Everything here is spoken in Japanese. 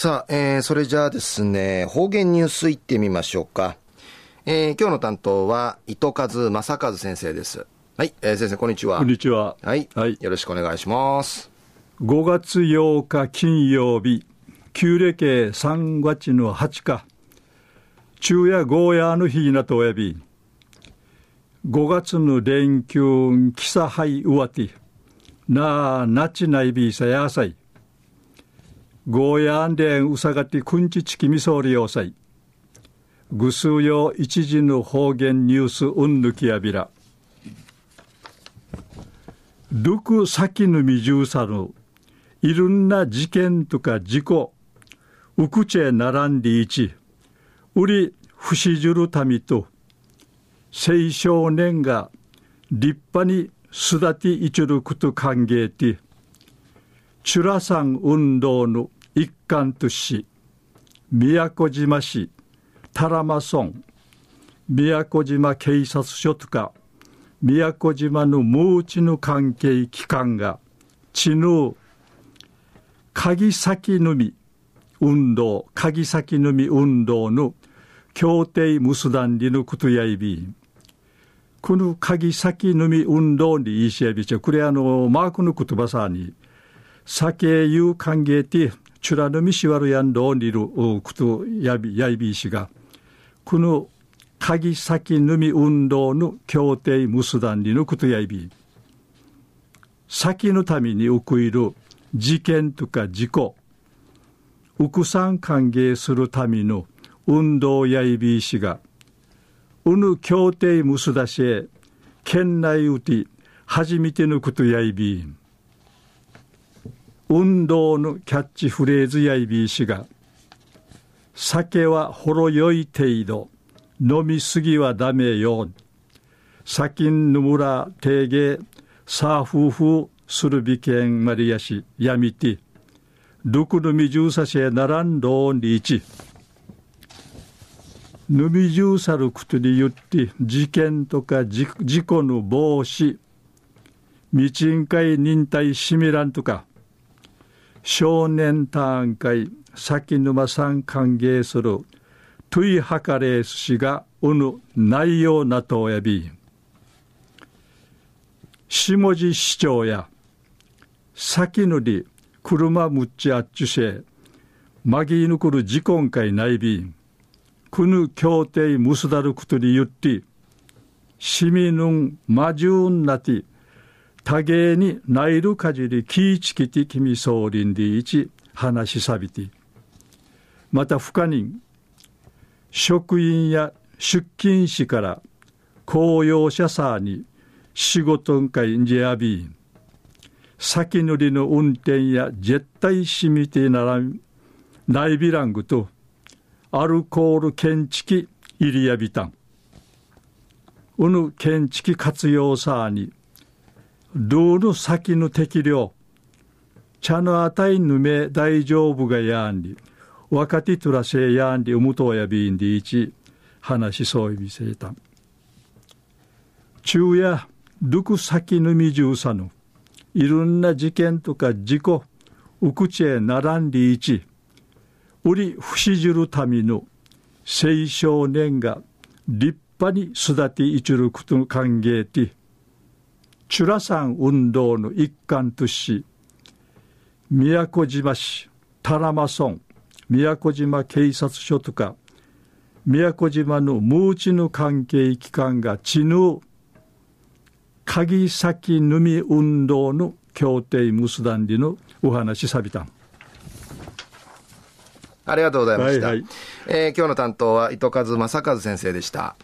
さあ、えー、それじゃあですね、方言ニュースいってみましょうか。えー、今日の担当は、糸数正和先生です。はい、えー、先生、こんにちは。こんにちは。はい。はい。よろしくお願いします。5月8日金曜日、旧暦3月の8日、昼夜ゴーヤーの日なとおやび、5月の連休、キサハイウワティ、なあ、なちないびさやさい、ゴーヤンデンウサガティくんちちきみそうりよさい、ぐすうよ一時の方言ニュースうんぬきやびら、ルクサキヌミジューサル、いろんな事件とか事故、ウクチェ並んでいち、売り不死じるたみと、青少年が立派に育ていちること歓迎て、チュラサン運動の一環とし、宮古島市、タラマ村、宮古島警察署とか、宮古島のムーチの関係機関が、知ぬ鍵先のみ運動、鍵先のみ運動の協定結団りのことやいびこの鍵先のみ運動にいしやびちゃ、これあの、マークの言葉さに、酒ゆう歓迎て、チュラのみしわるやんどにることやび、やいびいしが、この鍵先のみ運動の協定結団にのことやいび、先のために起こる事件とか事故、ウクさん歓迎するための運動やいびいしが、うぬ協定むすだしえ、県内うて初めてのことやいびん。運動のキャッチフレーズやいびいしが、酒はほろ酔い程度、飲みすぎはダメよ。先んぬむら定芸、さあ夫婦するびけんまりやし、やみて、ルクヌミジューサシェならんどんりいち。ヌミジューサルクトに言って、事件とか事故の防止、道ん会忍耐しみらんとか、少年単会、先沼さん歓迎する、トゥイハカレース氏がうぬ内容なとおやび、下地市長や、先のり車むっちあっちゅせまぎぬくる事故会ないび。くぬ協定むすだることに言って市民のまじゅんなて多芸にないるかじりきいちきてきみそうりんでいち話しさびて。また不可人職員や出勤士から公用車さに仕事んかいんじゃびん。先乗りの運転や絶対しみてならんナイビラングとアルコール検知器イリアビタンうぬ検知器活用さにルール先の適量。茶のあたいぬめ大丈夫がやんり。若手とらせやんりうむとやびんでいち。話しそういびせた。昼夜ルク先のみじゅうさぬいろんな事件とか事故、うくちへ並んでいち、売り不死じるための。青少年が立派に育ていちることの歓迎て、チュラさん運動の一環とし、宮古島市、タラマ村、宮古島警察署とか、宮古島のムーチの関係機関が知ぬ鍵先のみ運動の協定結団りのお話さびたん。ありがとうございました。はいはい、えー、今日の担当は糸数正和先生でした。